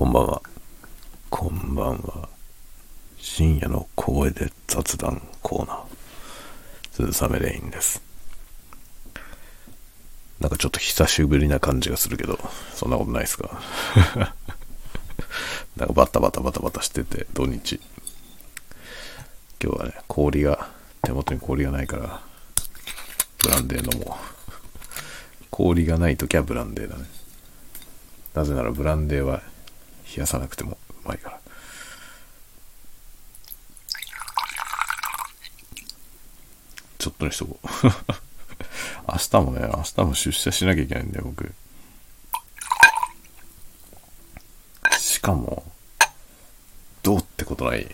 こんばんは。こんばんは。深夜の小声で雑談コーナー。鈴雨レインです。なんかちょっと久しぶりな感じがするけど、そんなことないですか？なんかバタバタバタバタしてて、土日。今日はね、氷が、手元に氷がないから、ブランデー飲もう。氷がないときはブランデーだね。なぜならブランデーは冷やさなくてもうまいから。ちょっとにしとこう。明日もね、明日も出社しなきゃいけないんだよ、僕。しかも、どうってことない。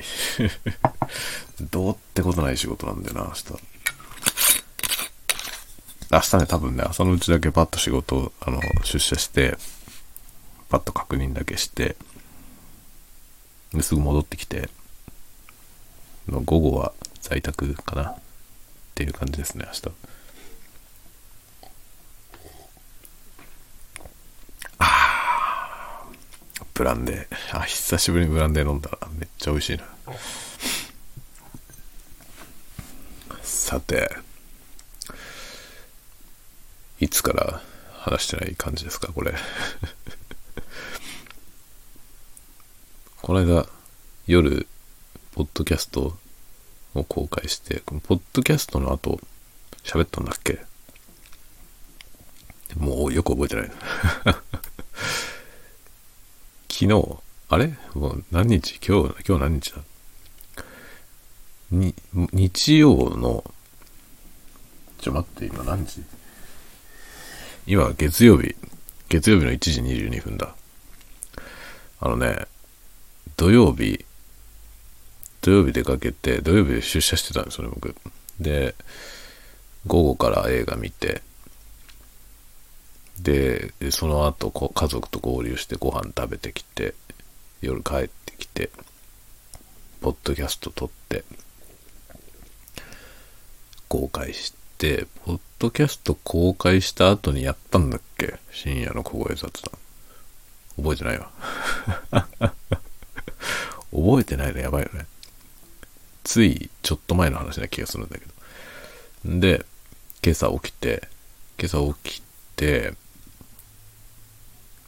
どうってことない仕事なんだよな、明日。明日ね、多分ね、朝のうちだけパッと仕事、あの、出社して、パッと確認だけして、すぐ戻ってきて、の午後は在宅かなっていう感じですね、明日。あーブランデー。あ、久しぶりにブランデー飲んだらめっちゃ美味しいな。さて、いつから話してない感じですか、これ。この間、夜、ポッドキャストを公開して、このポッドキャストの後、喋ったんだっけ？もうよく覚えてない。昨日、あれ？もう何日？今日、今日何日だ？に、日曜の、ちょ待って、今何時？今、月曜日。月曜日の1時22分だ。あのね、土曜日、土曜日出かけて、土曜日で出社してたんですよね、僕。で、午後から映画見て、で、その後こ家族と合流してご飯食べてきて、夜帰ってきて、ポッドキャスト撮って、公開して、ポッドキャスト公開した後にやったんだっけ？深夜の小声雑談。覚えてないわ。覚えてないのやばいよね。ついちょっと前の話な気がするんだけど。で、今朝起きて、今朝起きて、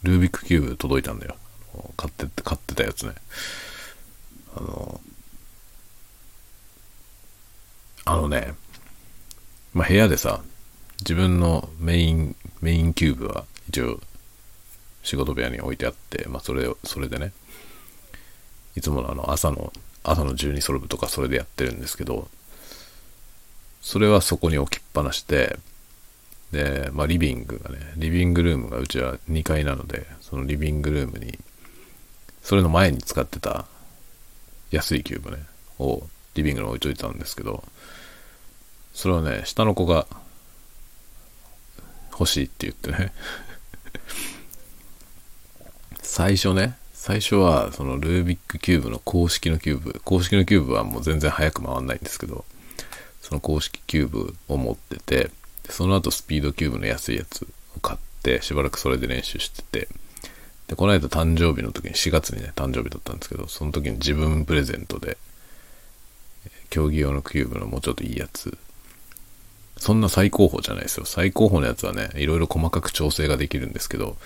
ルービックキューブ届いたんだよ。買って、買ってたやつね。あの、あのね、まあ、部屋でさ、自分のメイン、メインキューブは一応仕事部屋に置いてあって、まあ、それを、それでね、いつものあの朝の、朝の12ソルブとかそれでやってるんですけど、それはそこに置きっぱなしで、で、まあリビングがね、リビングルームがうちは2階なので、そのリビングルームに、それの前に使ってた安いキューブね、をリビングに置いといたんですけど、それはね、下の子が欲しいって言ってね、最初ね、最初はそのルービックキューブの公式のキューブ、公式のキューブはもう全然早く回んないんですけど、その公式キューブを持ってて、その後スピードキューブの安いやつを買って、しばらくそれで練習してて、で、この間誕生日の時に4月にね、誕生日だったんですけど、その時に自分プレゼントで、競技用のキューブのもうちょっといいやつ、そんな最高峰じゃないですよ。最高峰のやつはね、いろいろ細かく調整ができるんですけど、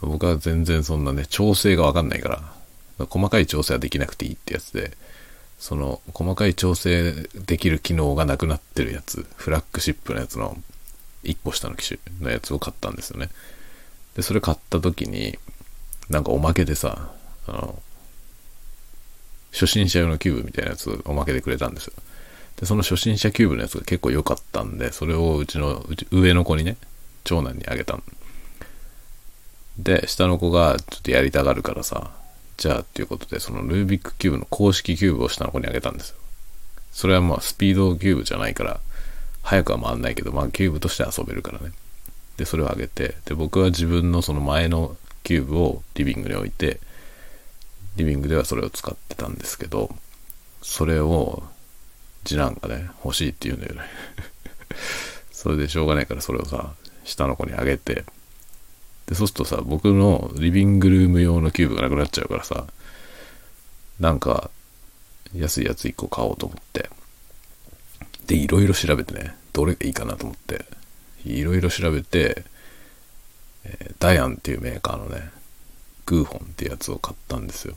僕は全然そんなね、調整がわかんないから、細かい調整はできなくていいってやつで、その細かい調整できる機能がなくなってるやつ、フラッグシップのやつの1個下の機種のやつを買ったんですよね。で、それ買った時に、なんかおまけでさ、あの、初心者用のキューブみたいなやつをおまけでくれたんですよ。で、その初心者キューブのやつが結構良かったんで、それをうちのうち上の子にね、長男にあげたの。で下の子がちょっとやりたがるからさ、じゃあっていうことで、そのルービックキューブの公式キューブを下の子にあげたんですよ。それはまあスピードキューブじゃないから、早くは回んないけど、まあキューブとして遊べるからね。で、それをあげて、で、僕は自分のその前のキューブをリビングに置いて、リビングではそれを使ってたんですけど、それを次男がね、欲しいって言うんだよね。それでしょうがないからそれをさ、下の子にあげて、で、そうするとさ、僕のリビングルーム用のキューブがなくなっちゃうからさ、なんか、安いやつ1個買おうと思って。で、いろいろ調べてね、どれがいいかなと思って、いろいろ調べて、えー、ダイアンっていうメーカーのね、グーホンってやつを買ったんですよ。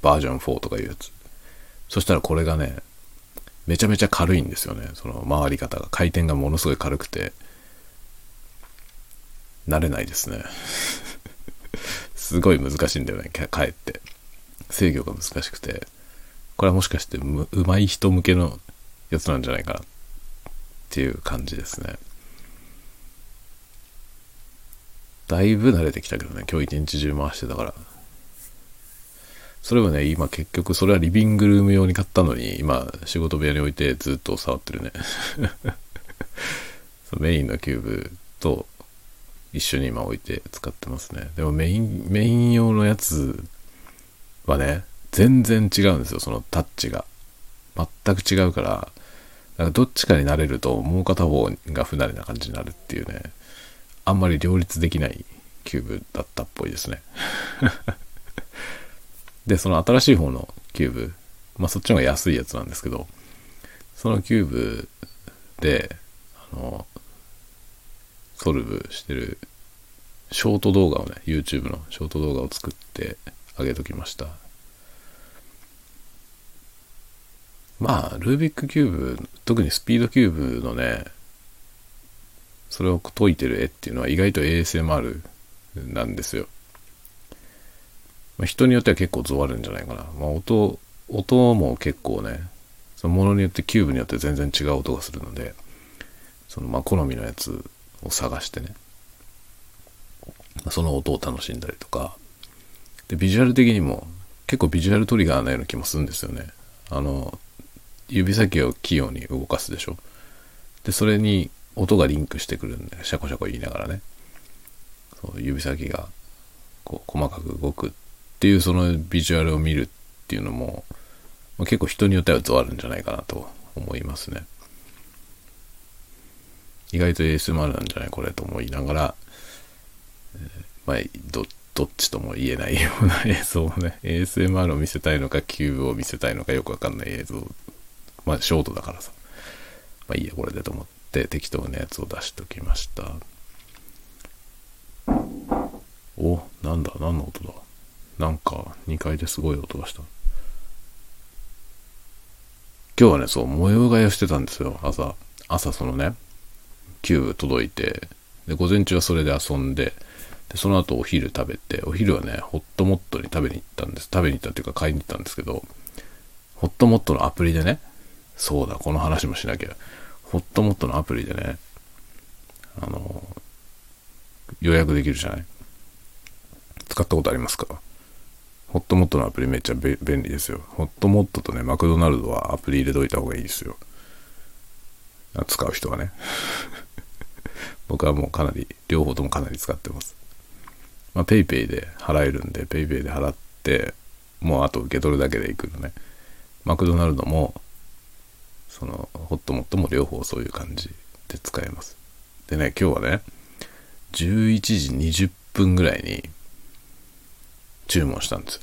バージョン4とかいうやつ。そしたらこれがね、めちゃめちゃ軽いんですよね。その回り方が。回転がものすごい軽くて、慣れないですね。すごい難しいんだよね、かえって。制御が難しくて。これはもしかしてうまい人向けのやつなんじゃないかなっていう感じですね。だいぶ慣れてきたけどね、今日一日中回してたから。それはね、今結局それはリビングルーム用に買ったのに、今仕事部屋に置いてずっと触ってるね。メインのキューブと一緒に今置いて使ってますね。でもメイン、メイン用のやつはね、全然違うんですよ、そのタッチが。全く違うから、なんかどっちかになれるともう片方が不慣れな感じになるっていうね、あんまり両立できないキューブだったっぽいですね。で、その新しい方のキューブ、まあそっちの方が安いやつなんですけど、そのキューブで、あの、ソルブしてるショート動画をね、YouTube のショート動画を作ってあげときました。まあ、ルービックキューブ、特にスピードキューブのね、それを解いてる絵っていうのは意外と ASMR なんですよ。まあ、人によっては結構ゾワるんじゃないかな。まあ、音、音も結構ね、そのものによってキューブによって全然違う音がするので、そのまあ好みのやつを探してね、その音を楽しんだりとか、で、ビジュアル的にも結構ビジュアルトリガーなような気もするんですよね。あの、指先を器用に動かすでしょ。で、それに音がリンクしてくるんで、シャコシャコ言いながらね、そう指先がこう細かく動くっていうそのビジュアルを見るっていうのも、ま、結構人によってはゾあるんじゃないかなと思いますね。意外と ASMR なんじゃないこれと思いながら、えー、まあど、どっちとも言えないような映像をね、ASMR を見せたいのか、キューブを見せたいのかよくわかんない映像。まあ、ショートだからさ。まあいいや、これでと思って適当なやつを出しときました。お、なんだ、何の音だなんか2階ですごい音がした。今日はね、そう、模様替えをしてたんですよ、朝。朝そのね、キューブ届いて、で、午前中はそれで遊んで、で、その後お昼食べて、お昼はね、ホットモットに食べに行ったんです。食べに行ったっていうか買いに行ったんですけど、ホットモットのアプリでね、そうだ、この話もしなきゃ。ホットモットのアプリでね、あの、予約できるじゃない？使ったことありますか？ホットモットのアプリめっちゃ便利ですよ。ホットモットとね、マクドナルドはアプリ入れといた方がいいですよ。使う人はね。僕はもうかなり、両方ともかなり使ってます。ま、PayPay で払えるんで、PayPay で払って、もうあと受け取るだけでいくのね。マクドナルドも、その、ホットモットも両方そういう感じで使えます。でね、今日はね、11時20分ぐらいに、注文したんですよ。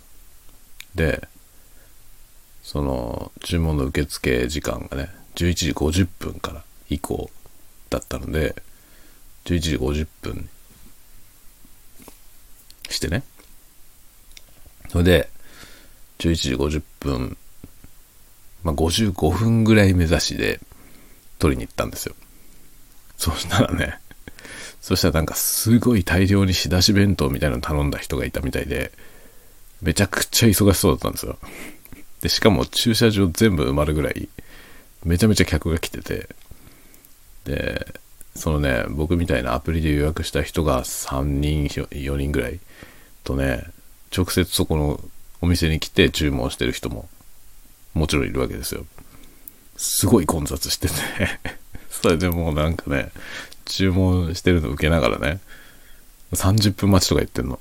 で、その注文の受付時間がね、11時50分から以降だったので、11時50分してね。それで、11時50分、まあ、55分ぐらい目指しで取りに行ったんですよ。そしたらね、そしたらなんかすごい大量に仕出し弁当みたいなの頼んだ人がいたみたいで、めちゃくちゃ忙しそうだったんですよ。で、しかも駐車場全部埋まるぐらい、めちゃめちゃ客が来てて、で、そのね、僕みたいなアプリで予約した人が3人、4人ぐらいとね、直接そこのお店に来て注文してる人ももちろんいるわけですよ。すごい混雑してて それでもうなんかね、注文してるの受けながらね、30分待ちとか言ってんの。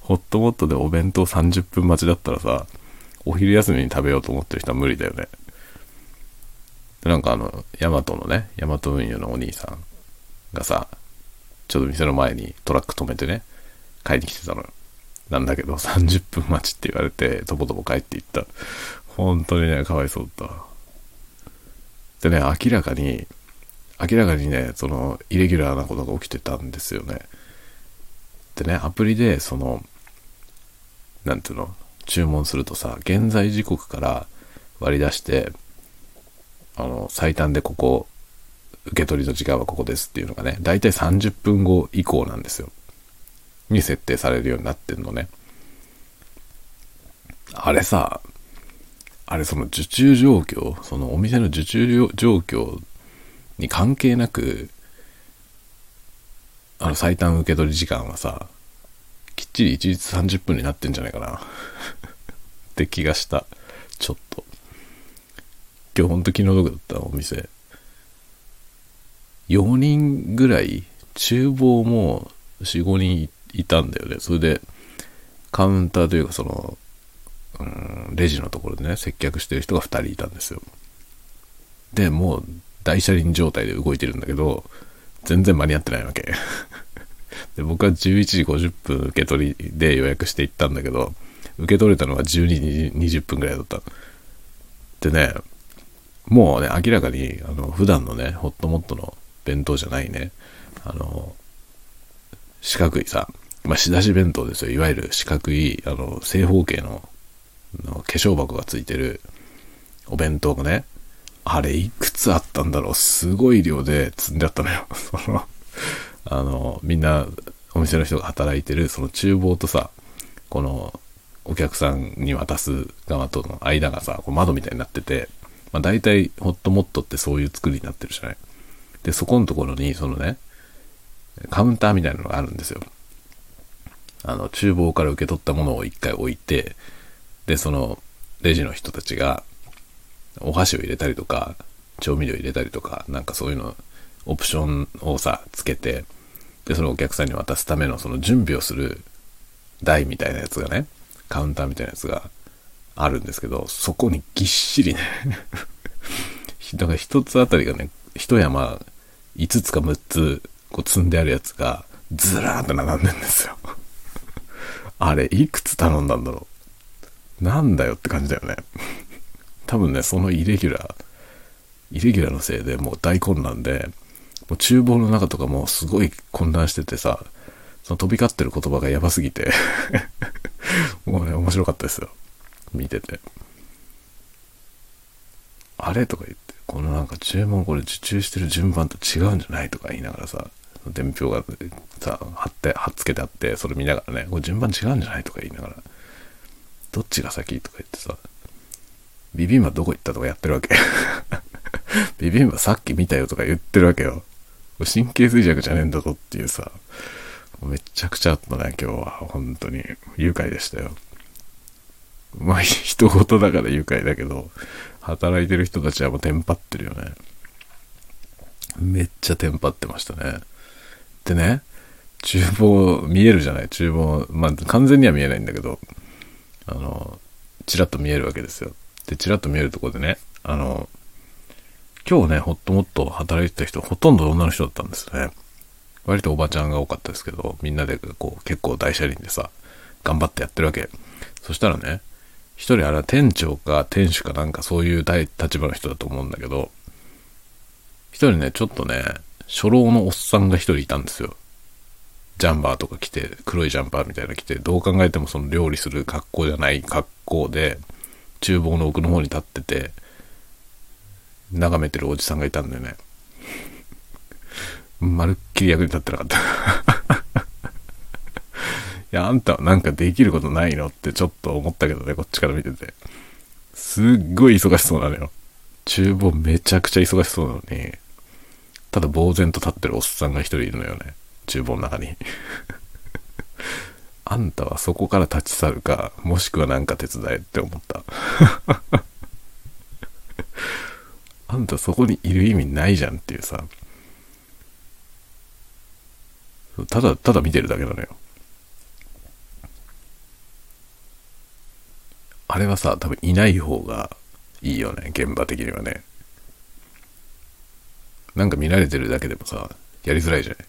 ホットモットでお弁当30分待ちだったらさ、お昼休みに食べようと思ってる人は無理だよね。でなんかあの、ヤマトのね、ヤマト運輸のお兄さんがさ、ちょっと店の前にトラック止めてね、買いに来てたの。なんだけど、30分待ちって言われて、とぼとぼ帰っていった。本当にね、かわいそうだった。でね、明らかに、明らかにね、その、イレギュラーなことが起きてたんですよね。でね、アプリで、その、なんていうの、注文するとさ、現在時刻から割り出して、あの、最短でここ、受け取りの時間はここですっていうのがね、だいたい30分後以降なんですよ。に設定されるようになってんのね。あれさ、あれその受注状況、そのお店の受注状況に関係なく、あの最短受け取り時間はさ、きっちり1日30分になってんじゃないかな って気がした。ちょっと。今日ほんと気の毒だったお店。4人ぐらい、厨房も4、5人いたんだよね。それで、カウンターというかその、うん、レジのところでね、接客してる人が2人いたんですよ。で、もう大車輪状態で動いてるんだけど、全然間に合ってないわけ。で僕は11時50分受け取りで予約して行ったんだけど、受け取れたのが12時20分ぐらいだった。でね、もうね、明らかに、あの、普段のね、ホットモットの弁当じゃないね、あの、四角いさ、まあ、仕出し弁当ですよ。いわゆる四角い、あの、正方形のの化粧箱がついてるお弁当がね、あれいくつあったんだろうすごい量で積んであったのよ。その、あの、みんなお店の人が働いてるその厨房とさ、このお客さんに渡す側との間がさ、こう窓みたいになってて、まあ大体ホットモットってそういう作りになってるじゃない。で、そこのところにそのね、カウンターみたいなのがあるんですよ。あの、厨房から受け取ったものを一回置いて、で、その、レジの人たちが、お箸を入れたりとか、調味料入れたりとか、なんかそういうの、オプションをさ、つけて、で、そのお客さんに渡すためのその準備をする台みたいなやつがね、カウンターみたいなやつがあるんですけど、そこにぎっしりねだから一つあたりがね、一山5つか6つこう積んであるやつがずらーって並んでんですよ あれ、いくつ頼んだんだろう。なんだよって感じだよね。多分ね、そのイレギュラー、イレギュラーのせいでもう大混乱で、もう厨房の中とかもすごい混乱しててさ、その飛び交ってる言葉がやばすぎて もうね、面白かったですよ。見てて。あれ？とか言って、このなんか注文これ受注してる順番と違うんじゃない？とか言いながらさ、伝票がさ、貼って、貼っつけてあって、それ見ながらね、これ順番違うんじゃない？とか言いながら、どっちが先？とか言ってさ、ビビンバどこ行った？とかやってるわけ。ビビンバさっき見たよとか言ってるわけよ。神経衰弱じゃねえんだぞっていうさ、めちゃくちゃあったね、今日は。本当に。愉快でしたよ。まあ、人事だから愉快だけど、働いてる人たちはもうテンパってるよね。めっちゃテンパってましたね。でね、厨房見えるじゃない？厨房、まあ完全には見えないんだけど、あの、ちらっと見えるわけですよ。で、ちらっと見えるとこでね、あの、今日ね、ほっともっと働いてた人、ほとんど女の人だったんですよね。割とおばちゃんが多かったですけど、みんなでこう結構大車輪でさ、頑張ってやってるわけ。そしたらね、一人あれは店長か店主かなんかそういう立場の人だと思うんだけど、一人ね、ちょっとね、初老のおっさんが一人いたんですよ。ジャンバーとか着て、黒いジャンパーみたいな着て、どう考えてもその料理する格好じゃない格好で、厨房の奥の方に立ってて、眺めてるおじさんがいたんだよね。まるっきり役に立ってなかったや、あんたはなんかできることないのってちょっと思ったけどね、こっちから見てて。すっごい忙しそうなのよ。厨房めちゃくちゃ忙しそうなのに、ただ呆然と立ってるおっさんが一人いるのよね。厨房の中に。あんたはそこから立ち去るか、もしくは何か手伝えって思った。あんたそこにいる意味ないじゃんっていうさ。ただ、ただ見てるだけなのよ。あれはさ、多分いない方がいいよね、現場的にはね。なんか見られてるだけでもさ、やりづらいじゃない？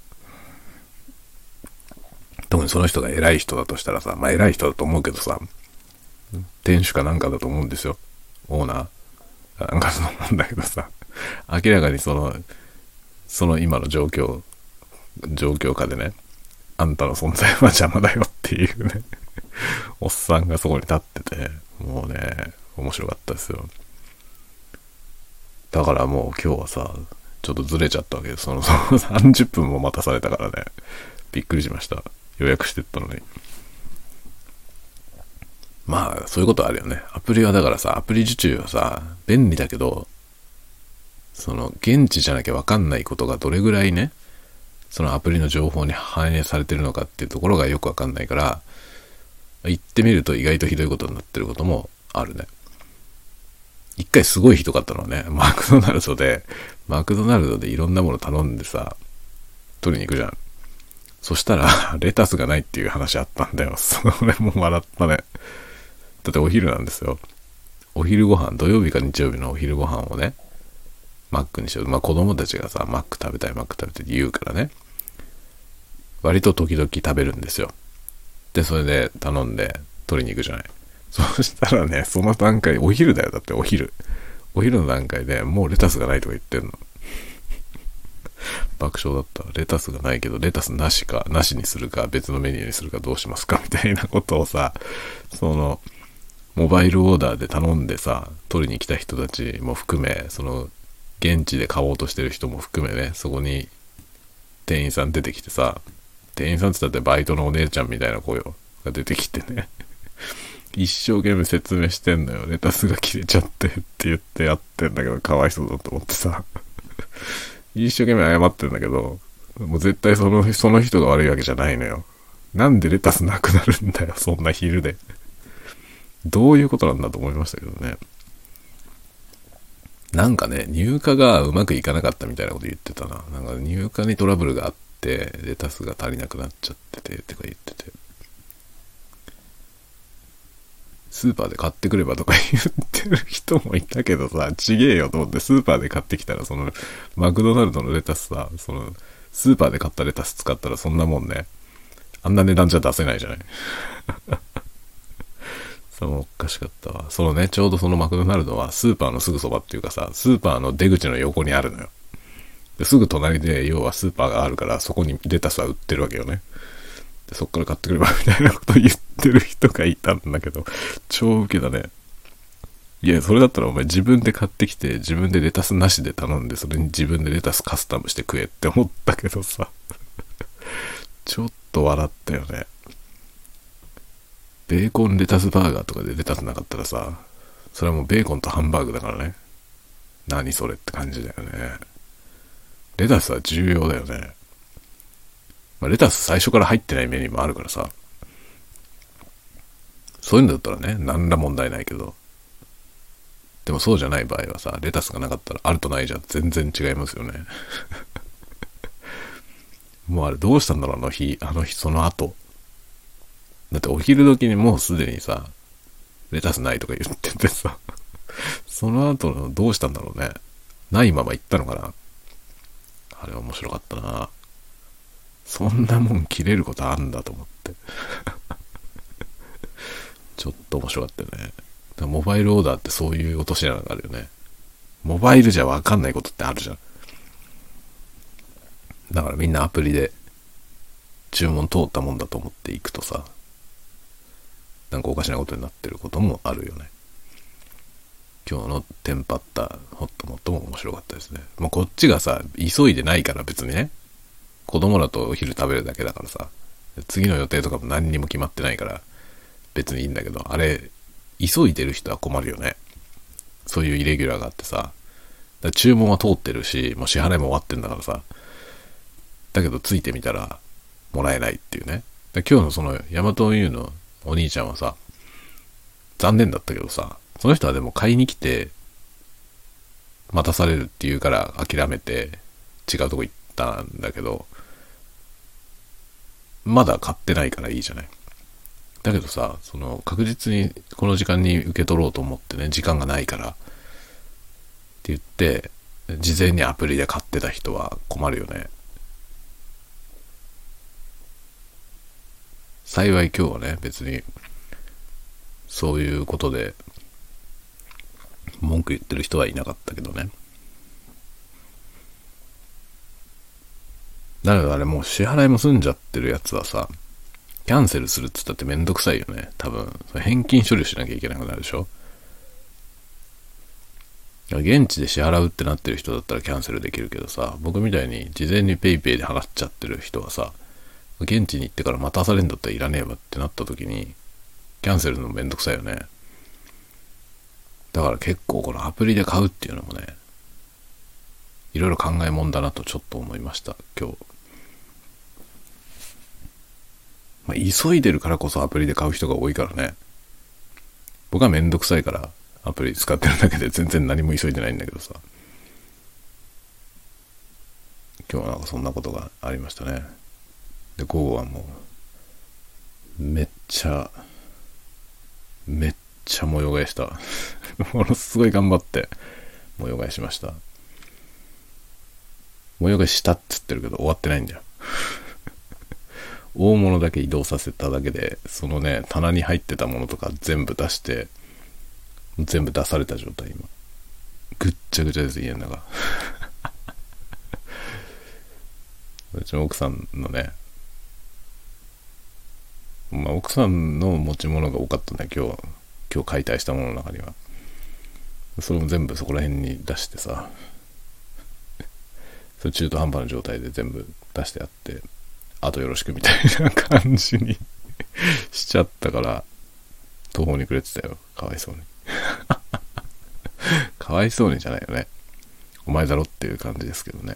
特にその人が偉い人だとしたらさ、まあ偉い人だと思うけどさ、店主かなんかだと思うんですよ。オーナー。なんかそう思うんだけどさ、明らかにその、その今の状況、状況下でね、あんたの存在は邪魔だよっていうね、おっさんがそこに立ってて、もうね、面白かったですよ。だからもう今日はさ、ちょっとずれちゃったわけです。その、その30分も待たされたからね、びっくりしました。予約してったのに。まあ、そういうことあるよね。アプリはだからさ、アプリ受注はさ、便利だけど、その、現地じゃなきゃわかんないことがどれぐらいね、そのアプリの情報に反映されてるのかっていうところがよくわかんないから、行ってみると意外とひどいことになってることもあるね。一回すごいひどかったのはね、マクドナルドで、マクドナルドでいろんなもの頼んでさ、取りに行くじゃん。そしたら、レタスがないっていう話あったんだよ。それも笑ったね。だってお昼なんですよ。お昼ご飯、土曜日か日曜日のお昼ご飯をね、マックにしよう。まあ子供たちがさ、マック食べたい、マック食べたいって言うからね。割と時々食べるんですよ。で、それで頼んで取りに行くじゃない。そしたらね、その段階、お昼だよ。だってお昼。お昼の段階でもうレタスがないとか言ってんの。爆笑だった。レタスがないけど、レタスなしか、なしにするか、別のメニューにするかどうしますかみたいなことをさ、その、モバイルオーダーで頼んでさ、取りに来た人たちも含め、その、現地で買おうとしてる人も含めね、そこに店員さん出てきてさ、店員さんって言ってバイトのお姉ちゃんみたいな声が出てきてね、一生懸命説明してんのよ。レタスが切れちゃってって言ってやってんだけど、かわいそうだと思ってさ。一生懸命謝ってんだけど、もう絶対その、その人が悪いわけじゃないのよ。なんでレタスなくなるんだよ、そんな昼で。どういうことなんだと思いましたけどね。なんかね、入荷がうまくいかなかったみたいなこと言ってたな。なんか入荷にトラブルがあって、レタスが足りなくなっちゃってて、とか言ってて。スーパーで買ってくればとか言ってる人もいたけどさ、ちげえよと思ってスーパーで買ってきたら、その、マクドナルドのレタスさ、その、スーパーで買ったレタス使ったらそんなもんね、あんな値段じゃ出せないじゃない。そのおかしかったわ。そのね、ちょうどそのマクドナルドはスーパーのすぐそばっていうかさ、スーパーの出口の横にあるのよ。すぐ隣で、要はスーパーがあるから、そこにレタスは売ってるわけよね。でそっから買ってくればみたいなこと言ってる人がいたんだけど、超ウケだね。いや、それだったらお前自分で買ってきて、自分でレタスなしで頼んで、それに自分でレタスカスタムして食えって思ったけどさ。ちょっと笑ったよね。ベーコンレタスバーガーとかでレタスなかったらさ、それはもうベーコンとハンバーグだからね。何それって感じだよね。レタスは重要だよね。まあ、レタス最初から入ってないメニューもあるからさ。そういうのだったらね、何ら問題ないけど。でもそうじゃない場合はさ、レタスがなかったらあるとないじゃ全然違いますよね。もうあれどうしたんだろう、あの日、あの日、その後。だってお昼時にもうすでにさ、レタスないとか言っててさ、その後のどうしたんだろうね。ないまま行ったのかな。あれ面白かったな。そんなもん切れることあんだと思って ちょっと面白かったよね。モバイルオーダーってそういう落とし穴があるよね。モバイルじゃわかんないことってあるじゃん。だからみんなアプリで注文通ったもんだと思っていくとさ、なんかおかしなことになってることもあるよね。今日のテンパったホットモットも面白かったですね。もうこっちがさ、急いでないから別にね、子供らとお昼食べるだけだからさ、次の予定とかも何にも決まってないから、別にいいんだけど、あれ、急いでる人は困るよね。そういうイレギュラーがあってさ、注文は通ってるし、もう支払いも終わってんだからさ、だけどついてみたら、もらえないっていうね。今日のその、ヤマトユーのお兄ちゃんはさ、残念だったけどさ、その人はでも買いに来て、待たされるって言うから諦めて違うとこ行ったんだけど、まだ買ってないからいいじゃない。だけどさ、その確実にこの時間に受け取ろうと思ってね、時間がないからって言って、事前にアプリで買ってた人は困るよね。幸い今日はね、別に、そういうことで、文句言ってる人はいなかったけどね。だけどあれもう支払いも済んじゃってるやつはさ、キャンセルするっつったってめんどくさいよね。多分、返金処理しなきゃいけなくなるでしょ現地で支払うってなってる人だったらキャンセルできるけどさ、僕みたいに事前に PayPay で払っちゃってる人はさ、現地に行ってから待たされんだったらいらねえわってなった時に、キャンセルのめんどくさいよね。だから結構このアプリで買うっていうのもね、いろいろ考えもんだなとちょっと思いました、今日。まあ、急いでるからこそアプリで買う人が多いからね。僕はめんどくさいからアプリ使ってるだけで全然何も急いでないんだけどさ。今日はなんかそんなことがありましたね。で、午後はもう、めっちゃ、めっちゃ模様替えした。ものすごい頑張って模様替えしました。模様替えしたっつってるけど終わってないんだよ。大物だけ移動させただけで、そのね、棚に入ってたものとか全部出して、全部出された状態、今。ぐっちゃぐちゃです、家の中。うちの奥さんのね、まあ、奥さんの持ち物が多かったんだ、今日、今日解体したものの中には。それも全部そこら辺に出してさ、それ中途半端な状態で全部出してあって、あとよろしくみたいな感じに しちゃったから、途方に暮れてたよ。かわいそうに。かわいそうにじゃないよね。お前だろっていう感じですけどね。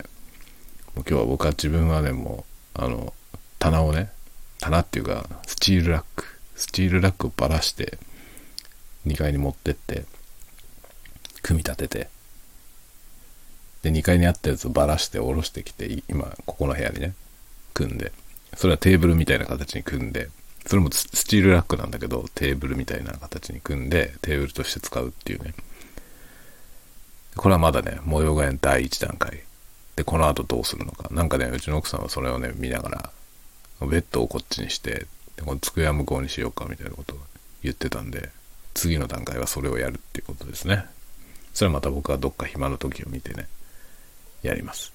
もう今日は僕は自分はね、もう、あの、棚をね、棚っていうか、スチールラック、スチールラックをばらして、2階に持ってって、組み立てて、で、2階にあったやつをばらして下ろしてきて、今、ここの部屋にね、組んで、それはテーブルみたいな形に組んで、それもスチールラックなんだけど、テーブルみたいな形に組んで、テーブルとして使うっていうね。これはまだね、模様替えの第一段階。で、この後どうするのか。なんかね、うちの奥さんはそれをね、見ながら、ベッドをこっちにして、でこの机は向こうにしようかみたいなことを言ってたんで、次の段階はそれをやるっていうことですね。それはまた僕はどっか暇の時を見てね、やります。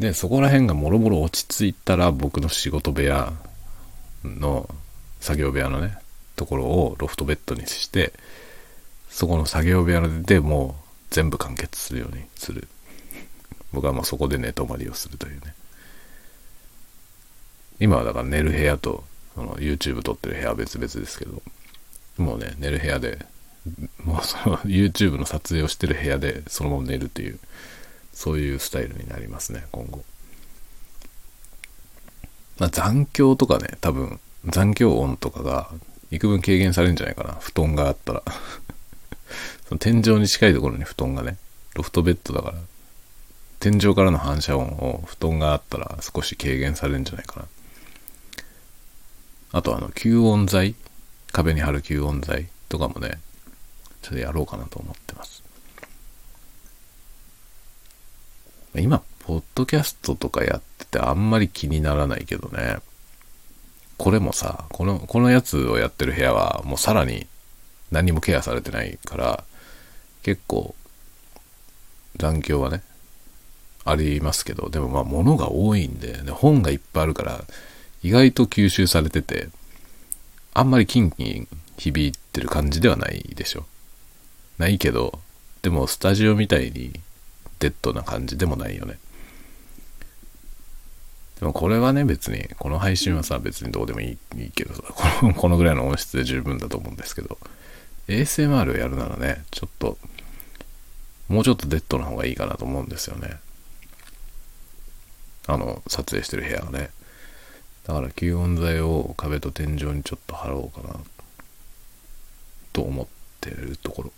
で、そこら辺がもろもろ落ち着いたら僕の仕事部屋の作業部屋のね、ところをロフトベッドにして、そこの作業部屋でもう全部完結するようにする。僕はもうそこで寝泊まりをするというね。今はだから寝る部屋とその YouTube 撮ってる部屋は別々ですけど、もうね、寝る部屋で、もうその YouTube の撮影をしてる部屋でそのまま寝るという、そういうスタイルになりますね、今後。まあ、残響とかね、多分、残響音とかが幾分軽減されるんじゃないかな。布団があったら その天井に近いところに布団がね、ロフトベッドだから、天井からの反射音を布団があったら少し軽減されるんじゃないかな。あとあの、吸音材壁に貼る吸音材とかもね、ちょっとやろうかなと思ってます。今、ポッドキャストとかやっててあんまり気にならないけどね。これもさ、この、このやつをやってる部屋はもうさらに何もケアされてないから、結構残響はね、ありますけど、でもまあ物が多いんで、ね、本がいっぱいあるから、意外と吸収されてて、あんまりキンキン響いてる感じではないでしょ。ないけど、でもスタジオみたいにデッドな感じでもないよね。でもこれはね、別に、この配信はさ、別にどうでもいいいいけどさ、こ のこのぐらいの音質で十分だと思うんですけど、ASMR をやるならね、ちょっと、もうちょっとデッドな方がいいかなと思うんですよね。あの、撮影してる部屋はね。だから吸音材を壁と天井にちょっと貼ろうかな、と思ってるところ。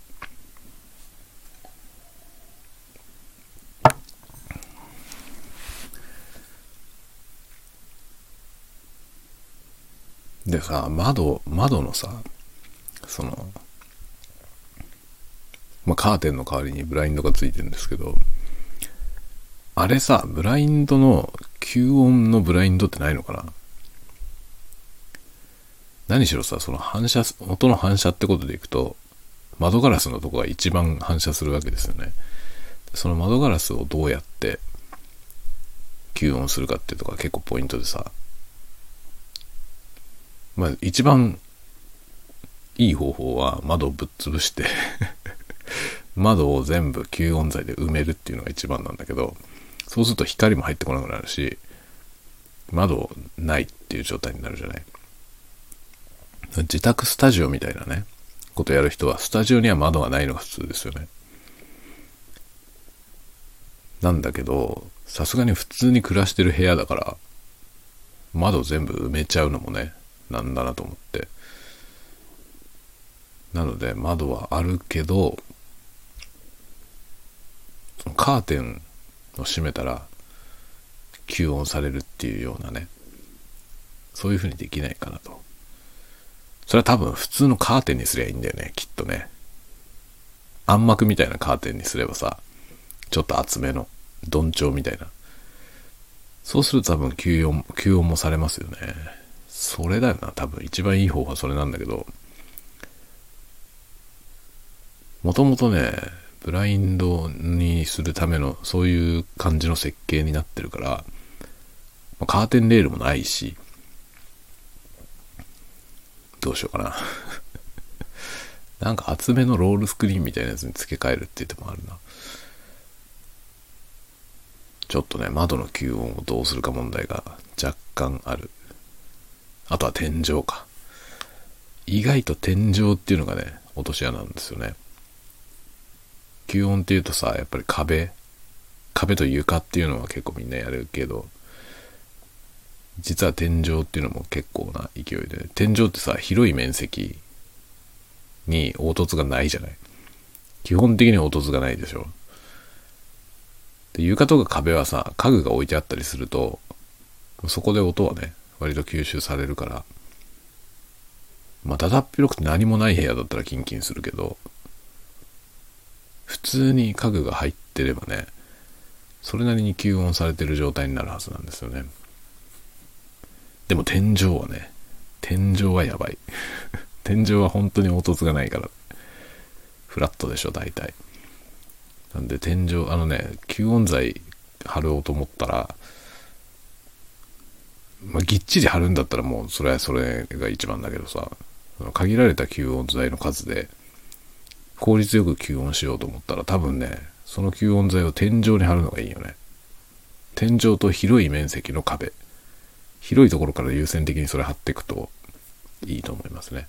でさ、窓、窓のさ、その、まあ、カーテンの代わりにブラインドがついてるんですけど、あれさ、ブラインドの、吸音のブラインドってないのかな？何しろさ、その反射、音の反射ってことでいくと、窓ガラスのとこが一番反射するわけですよね。その窓ガラスをどうやって吸音するかっていうとこが結構ポイントでさ、まあ一番いい方法は窓をぶっ潰して 窓を全部吸音材で埋めるっていうのが一番なんだけど、そうすると光も入ってこなくなるし、窓ないっていう状態になるじゃない。自宅スタジオみたいなね、ことやる人は、スタジオには窓がないのが普通ですよね。なんだけど、さすがに普通に暮らしてる部屋だから、窓全部埋めちゃうのもね、なんだなと思って。なので、窓はあるけど、カーテンを閉めたら、吸音されるっていうようなね、そういう風にできないかなと。それは多分普通のカーテンにすりゃいいんだよね、きっとね。暗幕みたいなカーテンにすればさ、ちょっと厚めの、鈍調みたいな。そうすると多分吸音、吸音もされますよね。それだよな、多分一番いい方法はそれなんだけど、もともとね、ブラインドにするためのそういう感じの設計になってるから、カーテンレールもないし、どうしようかな。なんか厚めのロールスクリーンみたいなやつに付け替えるって言ってもあるな。ちょっとね、窓の吸音をどうするか問題が若干ある。あとは天井か。意外と天井っていうのがね、落とし穴なんですよね。吸音っていうとさ、やっぱり壁、壁と床っていうのは結構みんなやるけど、実は天井っていうのも結構な勢いで、天井ってさ、広い面積に凹凸がないじゃない。基本的に凹凸がないでしょ。で床とか壁はさ、家具が置いてあったりすると、そこで音はね、割と吸収されるから、まあ、だだっ広くて何もない部屋だったらキンキンするけど、普通に家具が入ってればね、それなりに吸音されてる状態になるはずなんですよね。でも天井はね、天井はやばい。天井は本当に凹凸がないから。フラットでしょ、大体。なんで天井、あのね、吸音材貼ろうと思ったら、まあ、ぎっちり貼るんだったらもうそれはそれが一番だけどさ、限られた吸音材の数で効率よく吸音しようと思ったら多分ね、その吸音材を天井に貼るのがいいよね。天井と広い面積の壁。広いところから優先的にそれ貼っていくといいと思いますね。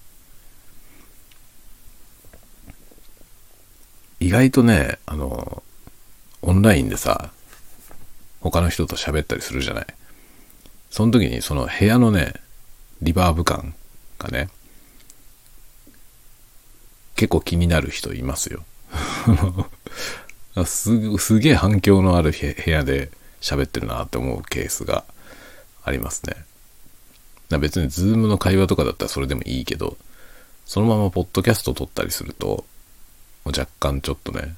意外とね、あの、オンラインでさ、他の人と喋ったりするじゃない。その時にその部屋のね、リバーブ感がね、結構気になる人いますよ。すすげえ反響のある部屋で喋ってるなって思うケースがありますね。別にズームの会話とかだったらそれでもいいけど、そのままポッドキャスト撮ったりすると、若干ちょっとね、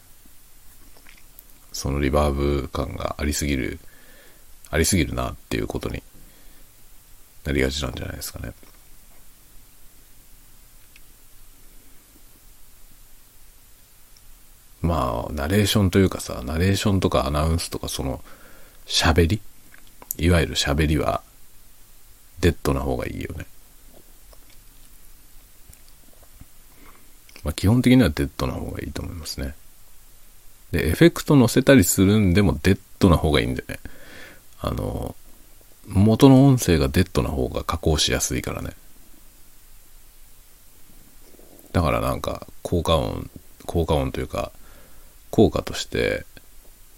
そのリバーブ感がありすぎる、ありすぎるなっていうことになりがちなんじゃないですかね。まあ、ナレーションというかさ、ナレーションとかアナウンスとかその喋りいわゆる喋りはデッドな方がいいよね。まあ、基本的にはデッドな方がいいと思いますね。で、エフェクト乗せたりするんでもデッドな方がいいんでね。あの、元の音声がデッドな方が加工しやすいからね。だからなんか効果音、効果音というか、効果として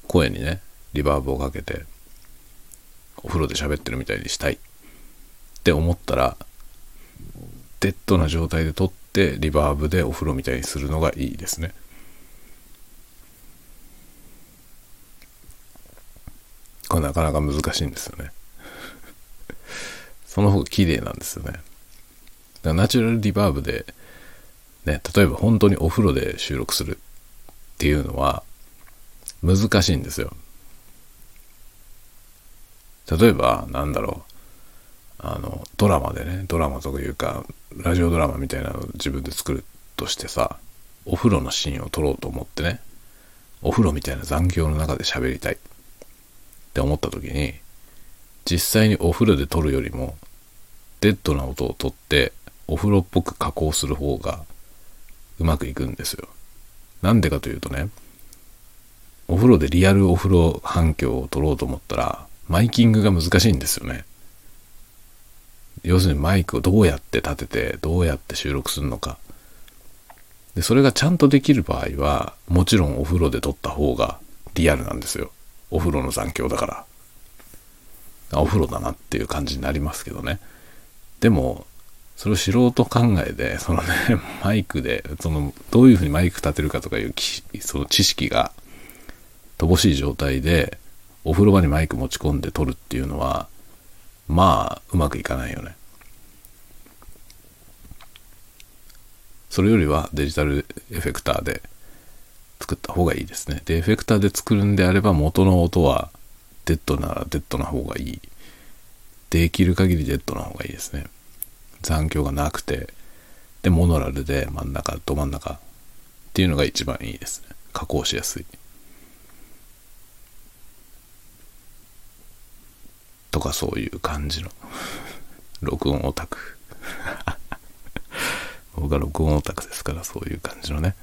声にね、リバーブをかけてお風呂で喋ってるみたいにしたい。って思ったらデッドな状態で撮ってリバーブでお風呂みたいにするのがいいですね。これなかなか難しいんですよね。その方が綺麗なんですよね。だからナチュラルリバーブでね例えば本当にお風呂で収録するっていうのは難しいんですよ。例えば、なんだろう。あの、ドラマでね、ドラマとかいうか、ラジオドラマみたいなのを自分で作るとしてさ、お風呂のシーンを撮ろうと思ってね、お風呂みたいな残響の中で喋りたいって思った時に、実際にお風呂で撮るよりも、デッドな音を撮って、お風呂っぽく加工する方がうまくいくんですよ。なんでかというとね、お風呂でリアルお風呂反響を撮ろうと思ったら、マイキングが難しいんですよね。要するにマイクをどうやって立てて、どうやって収録するのか。で、それがちゃんとできる場合は、もちろんお風呂で撮った方がリアルなんですよ。お風呂の残響だから。お風呂だなっていう感じになりますけどね。でも、それを素人考えで、そのね、マイクで、その、どういうふうにマイク立てるかとかいうその知識が乏しい状態で、お風呂場にマイク持ち込んで撮るっていうのは、まあ、うまくいかないよね。それよりはデジタルエフェクターで作った方がいいですね。で、エフェクターで作るんであれば元の音はデッドならデッドな方がいい。できる限りデッドな方がいいですね。残響がなくて、で、モノラルで真ん中、ど真ん中っていうのが一番いいですね。加工しやすい。かそういう感じの。録音オタク。僕は録音オタクですからそういう感じのね。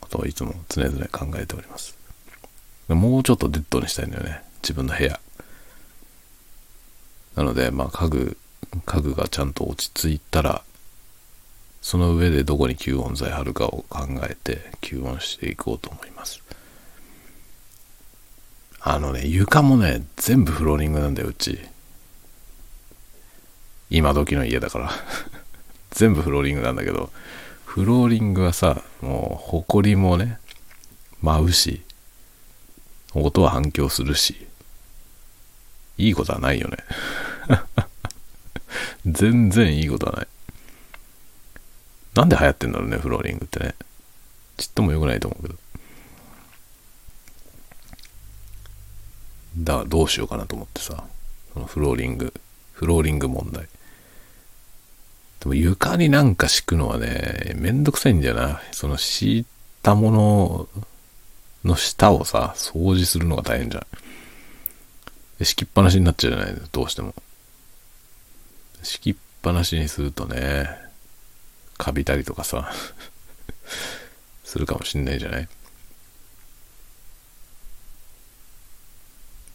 ことをいつも常々考えております。もうちょっとデッドにしたいんだよね。自分の部屋。なのでまあ家具家具がちゃんと落ち着いたらその上でどこに吸音材貼るかを考えて吸音していこうと思います。あのね、床もね、全部フローリングなんだよ、うち。今時の家だから 全部フローリングなんだけど、フローリングはさ、もう、ほこりもね、舞うし、音は反響するし、いいことはないよね 全然いいことはない。なんで流行ってんだろうね、フローリングってね。ちっとも良くないと思うけど。だどうしようかなと思ってさ、そのフローリング、フローリング問題。でも床になんか敷くのはね、めんどくさいんだよな。その敷いたものの下をさ、掃除するのが大変じゃん。で敷きっぱなしになっちゃうじゃないどうしても。敷きっぱなしにするとね、カビたりとかさ、するかもしんないじゃない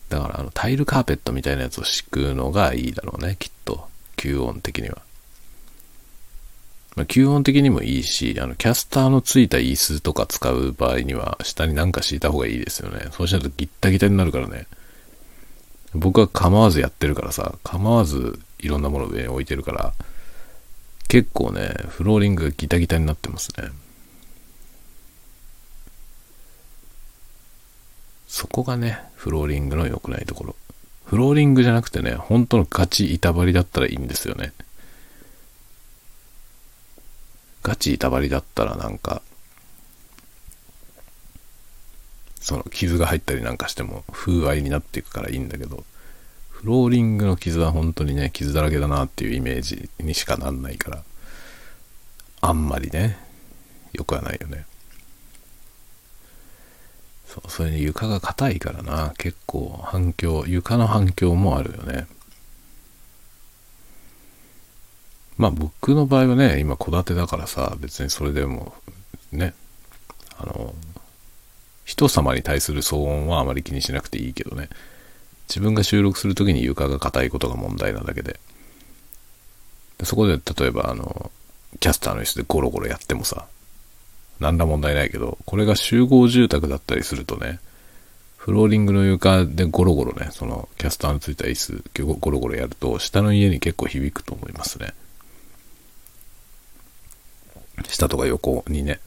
だからあのタイルカーペットみたいなやつを敷くのがいいだろうね、きっと。吸音的には。まあ、吸音的にもいいし、あの、キャスターのついた椅子とか使う場合には、下になんか敷いた方がいいですよね。そうしないとギッタギタになるからね。僕は構わずやってるからさ、構わずいろんなもの上に置いてるから、結構ね、フローリングがギタギタになってますね。そこがね、フローリングの良くないところ。フローリングじゃなくてね、本当のガチ板張りだったらいいんですよね。ガチ板張りだったらなんか、その傷が入ったりなんかしても風合いになっていくからいいんだけど、フローリングの傷は本当にね、傷だらけだなっていうイメージにしかなんないから、あんまりね、良くはないよね。そ、それに床が硬いからな、結構反響、床の反響もあるよね。まあ僕の場合はね、今戸建てだからさ、別にそれでも、ね、あの、人様に対する騒音はあまり気にしなくていいけどね、自分が収録するときに床が硬いことが問題なだけで。でそこで例えばあの、キャスターの椅子でゴロゴロやってもさ、何ら問題ないけど、これが集合住宅だったりするとね、フローリングの床でゴロゴロね、そのキャスターのついた椅子ゴロゴロやると、下の家に結構響くと思いますね。下とか横にね。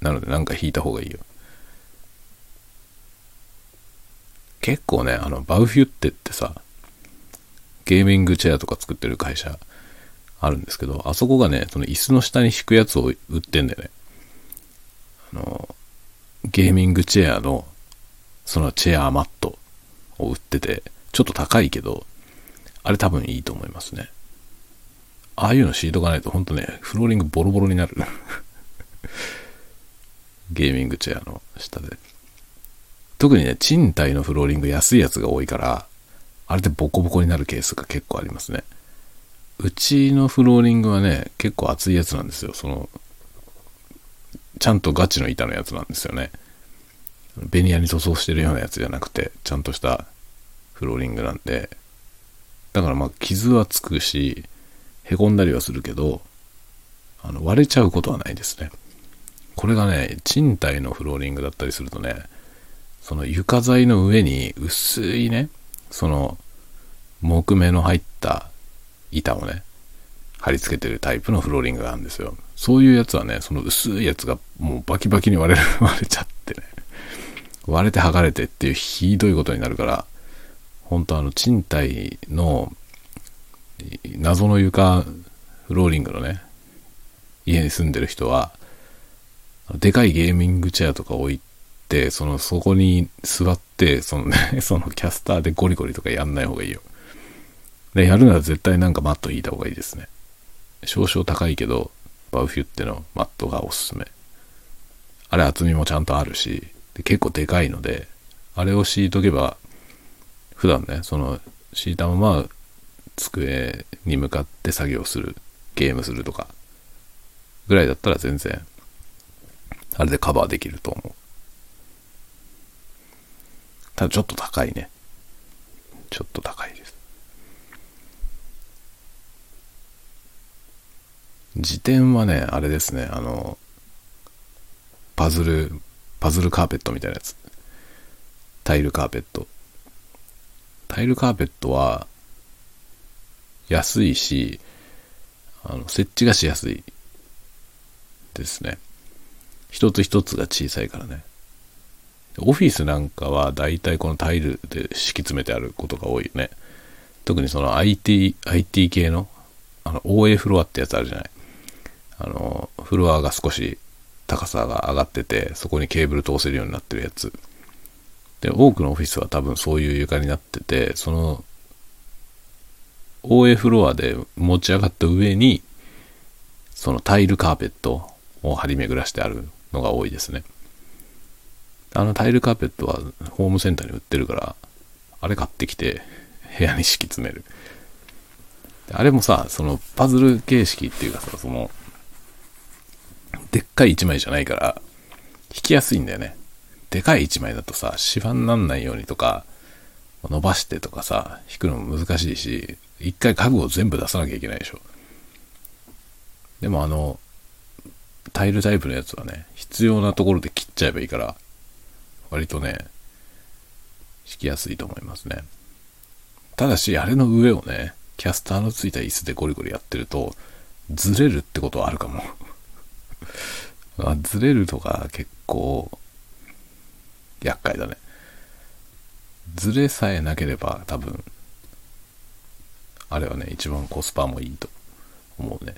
なのでなんか引いた方がいいよ。結構ね、あの、バウフュッテってさ、ゲーミングチェアとか作ってる会社あるんですけど、あそこがね、その椅子の下に敷くやつを売ってんだよね。あの、ゲーミングチェアの、そのチェアマットを売ってて、ちょっと高いけど、あれ多分いいと思いますね。ああいうの敷いとかないとほんとね、フローリングボロボロになる。ゲーミングチェアの下で。特にね、賃貸のフローリング安いやつが多いから、あれでボコボコになるケースが結構ありますね。うちのフローリングはね、結構厚いやつなんですよ。その、ちゃんとガチの板のやつなんですよね。ベニヤに塗装してるようなやつじゃなくて、ちゃんとしたフローリングなんで、だからまあ傷はつくし、へこんだりはするけど、あの割れちゃうことはないですね。これがね、賃貸のフローリングだったりするとね、その床材の上に薄いね、その木目の入った板をね、貼り付けてるタイプのフローリングがあるんですよ。そういうやつはね、その薄いやつがもうバキバキに割れる、割れちゃってね。割れて剥がれてっていうひどいことになるから、本当あの賃貸の謎の床フローリングのね、家に住んでる人は、でかいゲーミングチェアとか置いて、その、そこに座って、そのね、そのキャスターでゴリゴリとかやんない方がいいよ。で、やるなら絶対なんかマット引いた方がいいですね。少々高いけど、バウフュッテのマットがおすすめ。あれ厚みもちゃんとあるし、で結構でかいので、あれを敷いとけば、普段ね、その敷いたまま机に向かって作業する、ゲームするとか、ぐらいだったら全然、あれでカバーできると思う。ただちょっと高いね。ちょっと高いです。辞典はね、あれですね、あの、パズル、パズルカーペットみたいなやつ。タイルカーペット。タイルカーペットは、安いし、あの、設置がしやすいですね。一つ一つが小さいからね。オフィスなんかは大体このタイルで敷き詰めてあることが多いよね。特にその IT、IT 系の、あの、OA フロアってやつあるじゃない。あの、フロアが少し高さが上がってて、そこにケーブル通せるようになってるやつ。で、多くのオフィスは多分そういう床になってて、その OA フロアで持ち上がった上に、そのタイルカーペットを張り巡らしてあるのが多いですね。あのタイルカーペットはホームセンターに売ってるから、あれ買ってきて部屋に敷き詰める。あれもさ、そのパズル形式っていうかさ、その、でっかい一枚じゃないから、引きやすいんだよね。でかい一枚だとさ、シワになんないようにとか、伸ばしてとかさ、引くのも難しいし、一回家具を全部出さなきゃいけないでしょ。でもあの、タイルタイプのやつはね、必要なところで切っちゃえばいいから、割とね、敷きやすいと思いますね。ただし、あれの上をね、キャスターのついた椅子でゴリゴリやってると、ずれるってことはあるかも。あずれるとか結構、厄介だね。ずれさえなければ多分、あれはね、一番コスパもいいと思うね。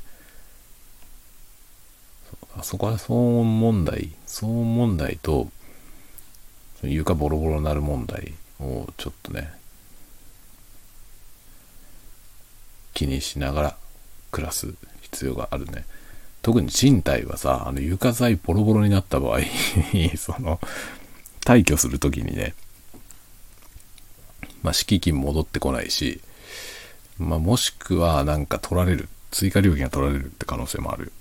あそこは騒音問題、騒音問題と、床ボロボロになる問題をちょっとね、気にしながら暮らす必要があるね。特に賃貸はさ、あの床材ボロボロになった場合、その、退去するときにね、まあ、敷金戻ってこないし、まあ、もしくはなんか取られる、追加料金が取られるって可能性もある。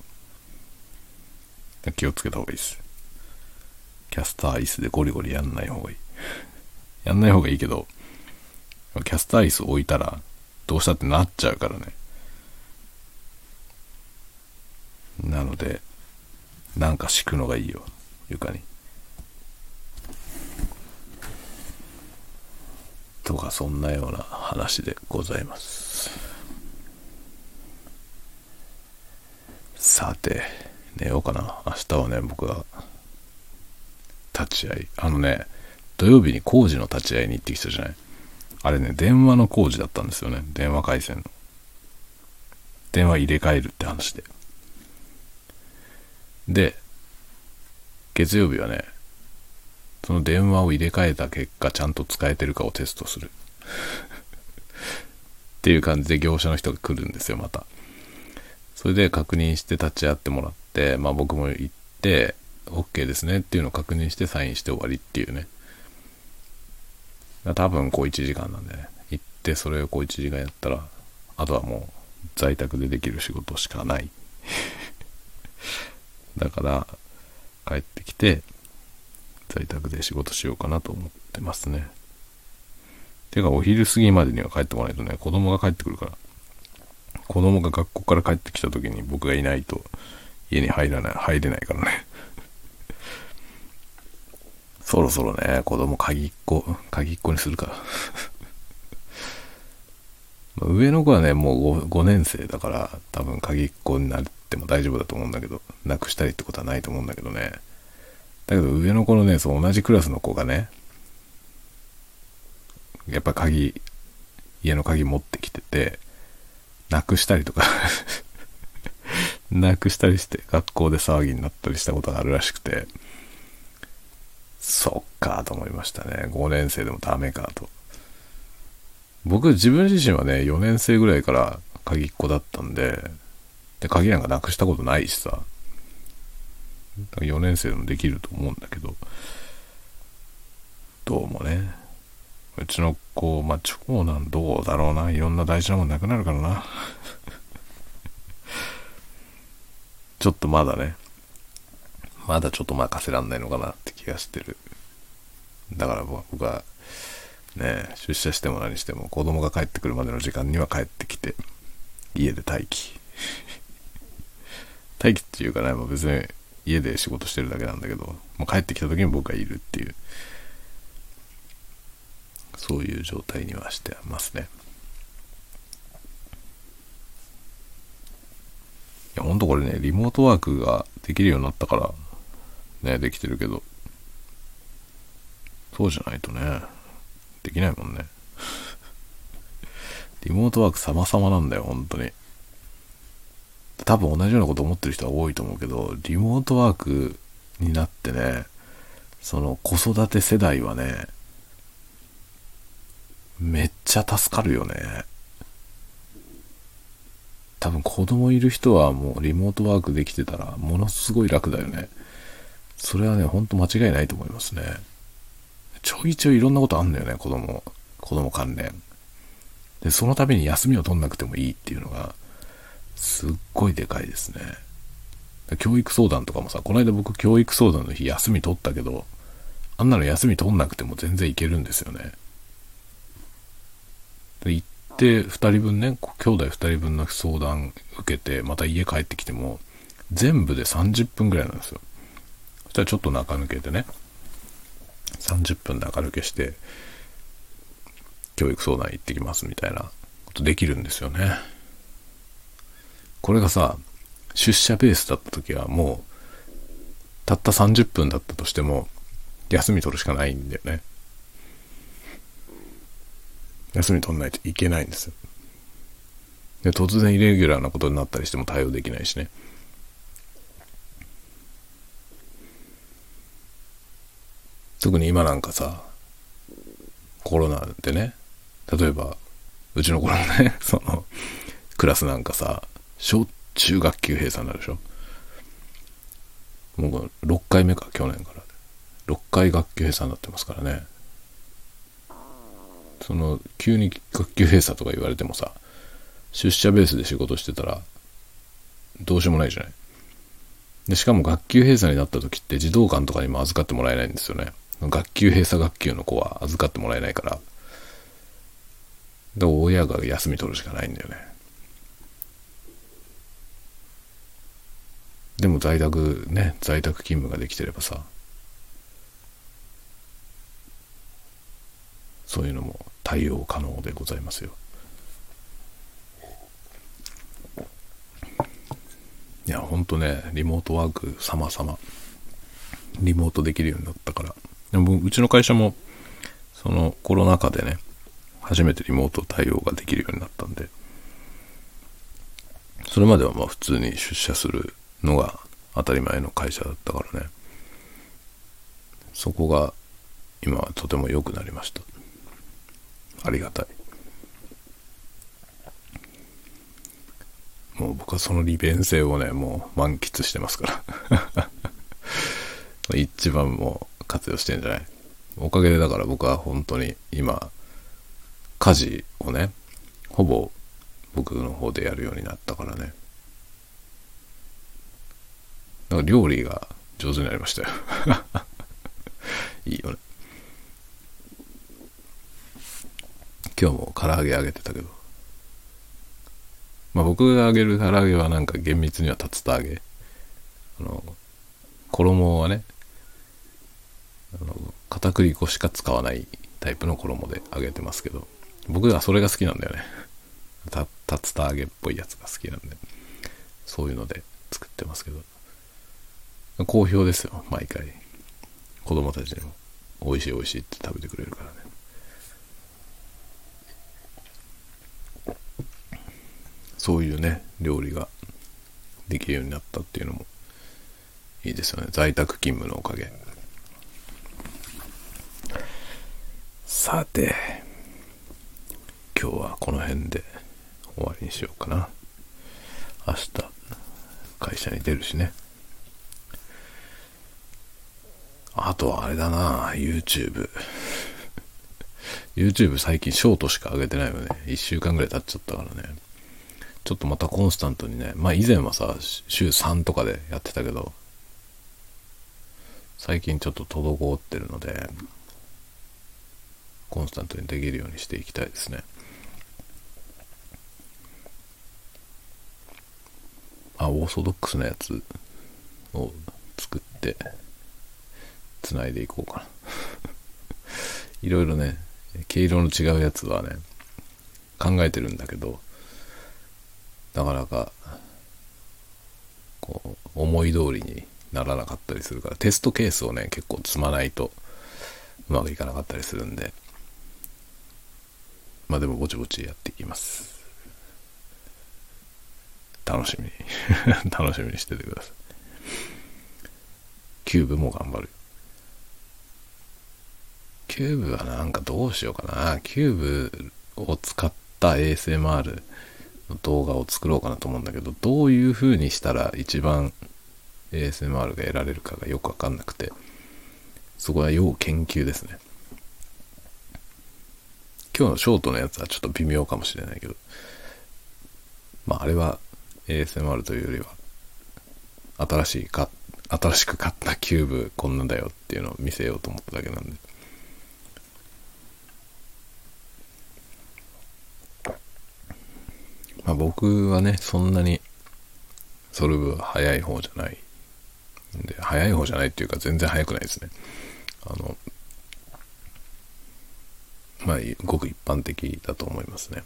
気をつけた方がいいです。キャスター椅子でゴリゴリやんない方がいい。やんない方がいいけど、キャスター椅子置いたらどうしたってなっちゃうからね。なので、なんか敷くのがいいよ、床に。とか、そんなような話でございます。さて、寝ようかな。明日はね、僕は、立ち会い。あのね、土曜日に工事の立ち会いに行ってきたじゃない。あれね、電話の工事だったんですよね。電話回線の。電話入れ替えるって話で。で、月曜日はね、その電話を入れ替えた結果、ちゃんと使えてるかをテストする。っていう感じで業者の人が来るんですよ、また。それで確認して立ち会ってもらって、まあ僕も行って、OK ですねっていうのを確認してサインして終わりっていうね。多分こう1時間なんでね。行ってそれをこう1時間やったら、あとはもう在宅でできる仕事しかない。だから、帰ってきて、在宅で仕事しようかなと思ってますね。てか、お昼過ぎまでには帰ってこないとね、子供が帰ってくるから。子供が学校から帰ってきた時に僕がいないと家に入らない、入れないからね。そろそろね、子供鍵っ子、鍵っ子にするか。上の子はね、もう 5, 5年生だから、多分鍵っ子になっても大丈夫だと思うんだけど、なくしたりってことはないと思うんだけどね。だけど上の子のね、そう同じクラスの子がね、やっぱ鍵、家の鍵持ってきてて、なくしたりとか なくしたりして学校で騒ぎになったりしたことがあるらしくて、そっかと思いましたね。5年生でもダメかと。僕自分自身はね、4年生ぐらいから鍵っ子だったんで、で、鍵なんかなくしたことないしさ、4年生でもできると思うんだけど、どうもね、うちの子、まあ、長男どうだろうな。いろんな大事なもんなくなるからな。ちょっとまだね、まだちょっと任せらんないのかなって気がしてる。だから僕は、ね、出社しても何しても子供が帰ってくるまでの時間には帰ってきて、家で待機。待機っていうかね、もう別に家で仕事してるだけなんだけど、もう帰ってきた時に僕がいるっていう。そういう状態にはしてますね。いや、ほんとこれね、リモートワークができるようになったから、ね、できてるけど、そうじゃないとね、できないもんね。リモートワーク様々なんだよ、本当に。多分同じようなこと思ってる人は多いと思うけど、リモートワークになってね、その子育て世代はね、めっちゃ助かるよね。多分子供いる人はもうリモートワークできてたらものすごい楽だよね。それはね、ほんと間違いないと思いますね。ちょいちょいいろんなことあんだよね、子供、子供関連。で、そのために休みを取んなくてもいいっていうのが、すっごいでかいですね。教育相談とかもさ、この間僕教育相談の日休み取ったけど、あんなの休み取んなくても全然いけるんですよね。で、行って2人分ね、兄弟2人分の相談受けて、また家帰ってきても、全部で30分ぐらいなんですよ。そしたらちょっと中抜けてね、30分で明るけして、教育相談行ってきますみたいなことできるんですよね。これがさ、出社ベースだった時はもう、たった30分だったとしても、休み取るしかないんだよね。休み取んないといけないんですよ。で、突然イレギュラーなことになったりしても対応できないしね。特に今なんかさ、コロナでね、例えば、うちの子のね、その、クラスなんかさ、小中学級閉鎖になるでしょ？もう6回目か、去年から。6回学級閉鎖になってますからね。その、急に学級閉鎖とか言われてもさ、出社ベースで仕事してたら、どうしようもないじゃない。で、しかも学級閉鎖になった時って児童館とかにも預かってもらえないんですよね。学級閉鎖学級の子は預かってもらえないから。で、親が休み取るしかないんだよね。でも在宅ね、在宅勤務ができてればさ、そういうのも対応可能でございますよ。いや、ほんとね、リモートワーク様々、リモートできるようになったから。でも、うちの会社も、そのコロナ禍でね、初めてリモート対応ができるようになったんで、それまではまあ普通に出社するのが当たり前の会社だったからね。そこが今はとても良くなりました。ありがたいもう。僕はその利便性をね、もう満喫してますから。一番もう活用してんじゃないおかげでだから僕は本当に今、家事をね、ほぼ僕の方でやるようになったからね。なんか料理が上手になりましたよ。いいよね。今日も唐揚げ揚げてたけど。まあ僕が揚げる唐揚げはなんか厳密には竜田揚げ。あの、衣はね、あの片栗粉しか使わないタイプの衣で揚げてますけど、僕はそれが好きなんだよね。竜田揚げっぽいやつが好きなんで、そういうので作ってますけど。好評ですよ、毎回。子供たちにも、美味しい美味しいって食べてくれるからね。そういうね、料理ができるようになったっていうのもいいですよね。在宅勤務のおかげ。さて、今日はこの辺で終わりにしようかな。明日、会社に出るしね。あとはあれだな YouTube。YouTube 最近ショートしか上げてないよね。1週間ぐらい経っちゃったからね。ちょっとまたコンスタントにね、まあ以前はさ、週3とかでやってたけど、最近ちょっと滞ってるので、コンスタントにできるようにしていきたいですね。あ、オーソドックスなやつを作って、つないでいこうかな。いろいろね、毛色の違うやつはね、考えてるんだけど、なかなか、こう、思い通りにならなかったりするから、テストケースをね、結構積まないとうまくいかなかったりするんで、まあでもぼちぼちやっていきます。楽しみに 楽しみにしててください。キューブも頑張る。キューブはなんかどうしようかな。キューブを使った ASMR の動画を作ろうかなと思うんだけど、どういう風にしたら一番 ASMR が得られるかがよくわかんなくて、そこは要研究ですね。今日のショートのやつはちょっと微妙かもしれないけど、まああれは ASMR というよりは、新しいか、新しく買ったキューブこんなんだよっていうのを見せようと思っただけなんで。まあ僕はね、そんなにソルブは早い方じゃない。で、早い方じゃないっていうか全然早くないですね。あの、まあ、ごく一般的だと思いますね。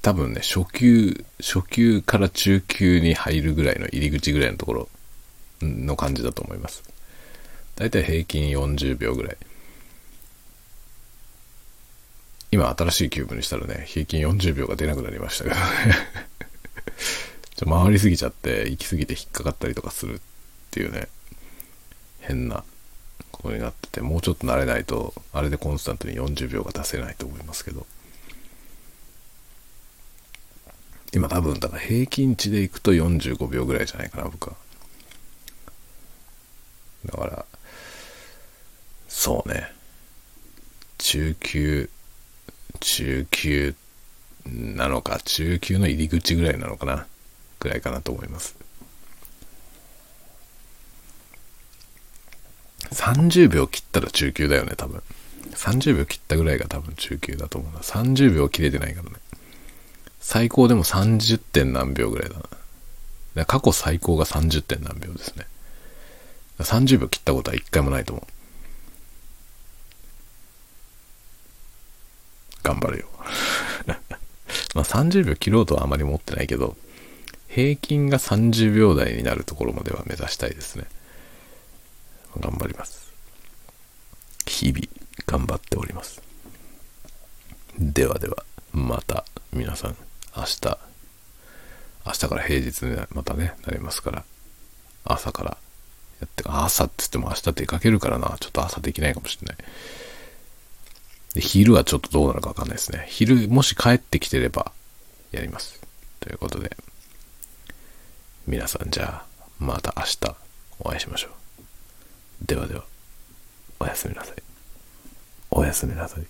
多分ね、初級、初級から中級に入るぐらいの入り口ぐらいのところの感じだと思います。だいたい平均40秒ぐらい。今新しいキューブにしたらね、平均40秒が出なくなりましたけどね。ちょ回りすぎちゃって、行き過ぎて引っかかったりとかするっていうね、変なことになってて、もうちょっと慣れないと、あれでコンスタントに40秒が出せないと思いますけど。今多分、だから平均値でいくと45秒ぐらいじゃないかな、僕は。だから、そうね。中級、中級なのか、中級の入り口ぐらいなのかな、ぐらいかなと思います。30秒切ったら中級だよね、多分。30秒切ったぐらいが多分中級だと思うな。30秒切れてないからね。最高でも30点何秒ぐらいだな。だ過去最高が30点何秒ですね。30秒切ったことは一回もないと思う。頑張るよ。まあ30秒切ろうとはあまり思ってないけど、平均が30秒台になるところまでは目指したいですね。頑張ります。日々頑張っております。ではでは、また皆さん明日、明日から平日にまたね、なりますから、朝からやって、朝って言っても明日出かけるからな、ちょっと朝できないかもしれない。で昼はちょっとどうなるかわかんないですね。昼、もし帰ってきてればやります。とということで、皆さんじゃあ、また明日お会いしましょう。ではでは、おやすみなさい。おやすみなさい。